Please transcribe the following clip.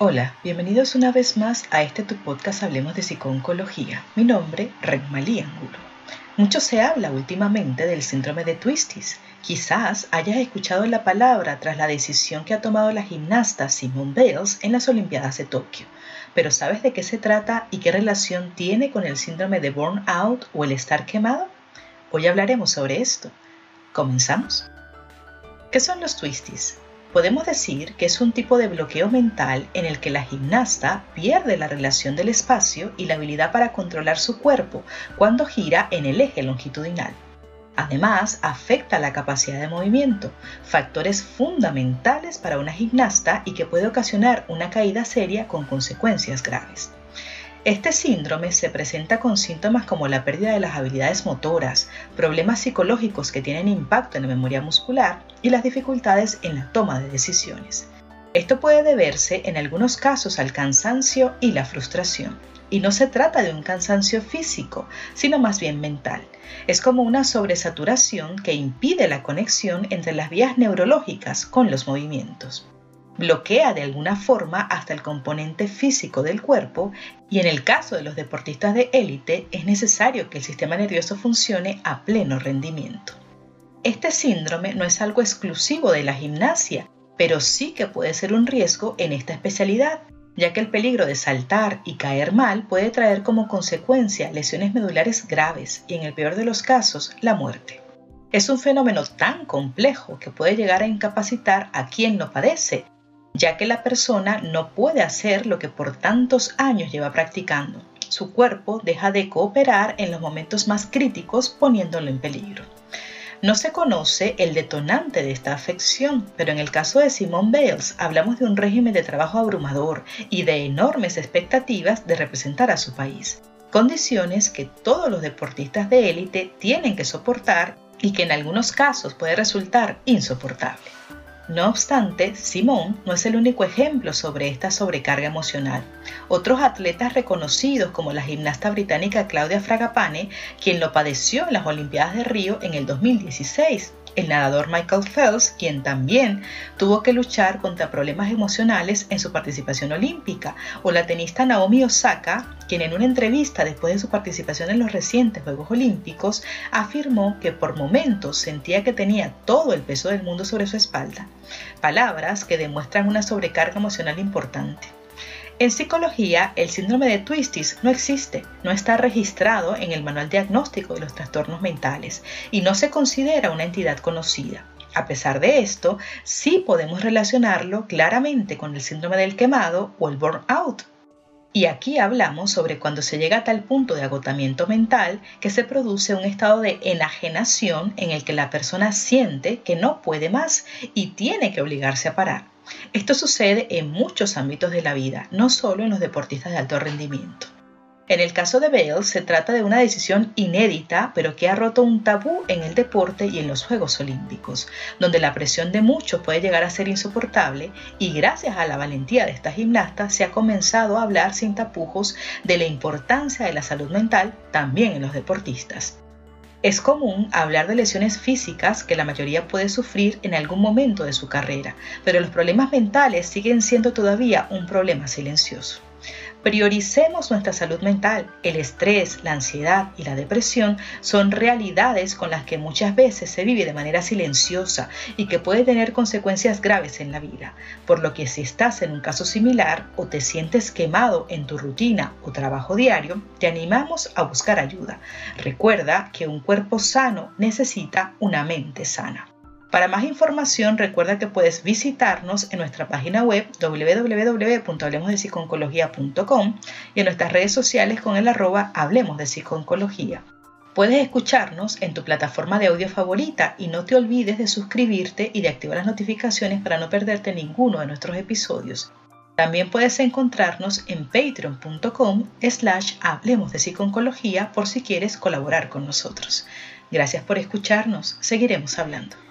Hola, bienvenidos una vez más a este tu podcast Hablemos de Psiconcología. Mi nombre, Renmalí Angulo. Mucho se habla últimamente del síndrome de Twisties. Quizás hayas escuchado la palabra tras la decisión que ha tomado la gimnasta Simone Bales en las Olimpiadas de Tokio. Pero ¿sabes de qué se trata y qué relación tiene con el síndrome de burnout o el estar quemado? Hoy hablaremos sobre esto. ¿Comenzamos? ¿Qué son los Twisties? Podemos decir que es un tipo de bloqueo mental en el que la gimnasta pierde la relación del espacio y la habilidad para controlar su cuerpo cuando gira en el eje longitudinal. Además, afecta la capacidad de movimiento, factores fundamentales para una gimnasta y que puede ocasionar una caída seria con consecuencias graves. Este síndrome se presenta con síntomas como la pérdida de las habilidades motoras, problemas psicológicos que tienen impacto en la memoria muscular y las dificultades en la toma de decisiones. Esto puede deberse en algunos casos al cansancio y la frustración. Y no se trata de un cansancio físico, sino más bien mental. Es como una sobresaturación que impide la conexión entre las vías neurológicas con los movimientos bloquea de alguna forma hasta el componente físico del cuerpo y en el caso de los deportistas de élite es necesario que el sistema nervioso funcione a pleno rendimiento. Este síndrome no es algo exclusivo de la gimnasia, pero sí que puede ser un riesgo en esta especialidad, ya que el peligro de saltar y caer mal puede traer como consecuencia lesiones medulares graves y en el peor de los casos la muerte. Es un fenómeno tan complejo que puede llegar a incapacitar a quien lo padece, ya que la persona no puede hacer lo que por tantos años lleva practicando. Su cuerpo deja de cooperar en los momentos más críticos poniéndolo en peligro. No se conoce el detonante de esta afección, pero en el caso de Simone Bales hablamos de un régimen de trabajo abrumador y de enormes expectativas de representar a su país, condiciones que todos los deportistas de élite tienen que soportar y que en algunos casos puede resultar insoportable. No obstante, Simón no es el único ejemplo sobre esta sobrecarga emocional. Otros atletas reconocidos como la gimnasta británica Claudia Fragapane, quien lo padeció en las Olimpiadas de Río en el 2016, el nadador Michael Phelps, quien también tuvo que luchar contra problemas emocionales en su participación olímpica, o la tenista Naomi Osaka, quien en una entrevista después de su participación en los recientes Juegos Olímpicos afirmó que por momentos sentía que tenía todo el peso del mundo sobre su espalda, palabras que demuestran una sobrecarga emocional importante. En psicología, el síndrome de Twisties no existe, no está registrado en el manual diagnóstico de los trastornos mentales y no se considera una entidad conocida. A pesar de esto, sí podemos relacionarlo claramente con el síndrome del quemado o el burnout. Y aquí hablamos sobre cuando se llega a tal punto de agotamiento mental que se produce un estado de enajenación en el que la persona siente que no puede más y tiene que obligarse a parar. Esto sucede en muchos ámbitos de la vida, no solo en los deportistas de alto rendimiento. En el caso de Bale se trata de una decisión inédita, pero que ha roto un tabú en el deporte y en los Juegos Olímpicos, donde la presión de muchos puede llegar a ser insoportable y gracias a la valentía de esta gimnasta se ha comenzado a hablar sin tapujos de la importancia de la salud mental también en los deportistas. Es común hablar de lesiones físicas que la mayoría puede sufrir en algún momento de su carrera, pero los problemas mentales siguen siendo todavía un problema silencioso. Prioricemos nuestra salud mental. El estrés, la ansiedad y la depresión son realidades con las que muchas veces se vive de manera silenciosa y que puede tener consecuencias graves en la vida. Por lo que si estás en un caso similar o te sientes quemado en tu rutina o trabajo diario, te animamos a buscar ayuda. Recuerda que un cuerpo sano necesita una mente sana. Para más información recuerda que puedes visitarnos en nuestra página web www.hablemosdepsiconcología.com y en nuestras redes sociales con el arroba Hablemos de Psiconcología. Puedes escucharnos en tu plataforma de audio favorita y no te olvides de suscribirte y de activar las notificaciones para no perderte ninguno de nuestros episodios. También puedes encontrarnos en patreon.com slash hablemos de psiconcología por si quieres colaborar con nosotros. Gracias por escucharnos, seguiremos hablando.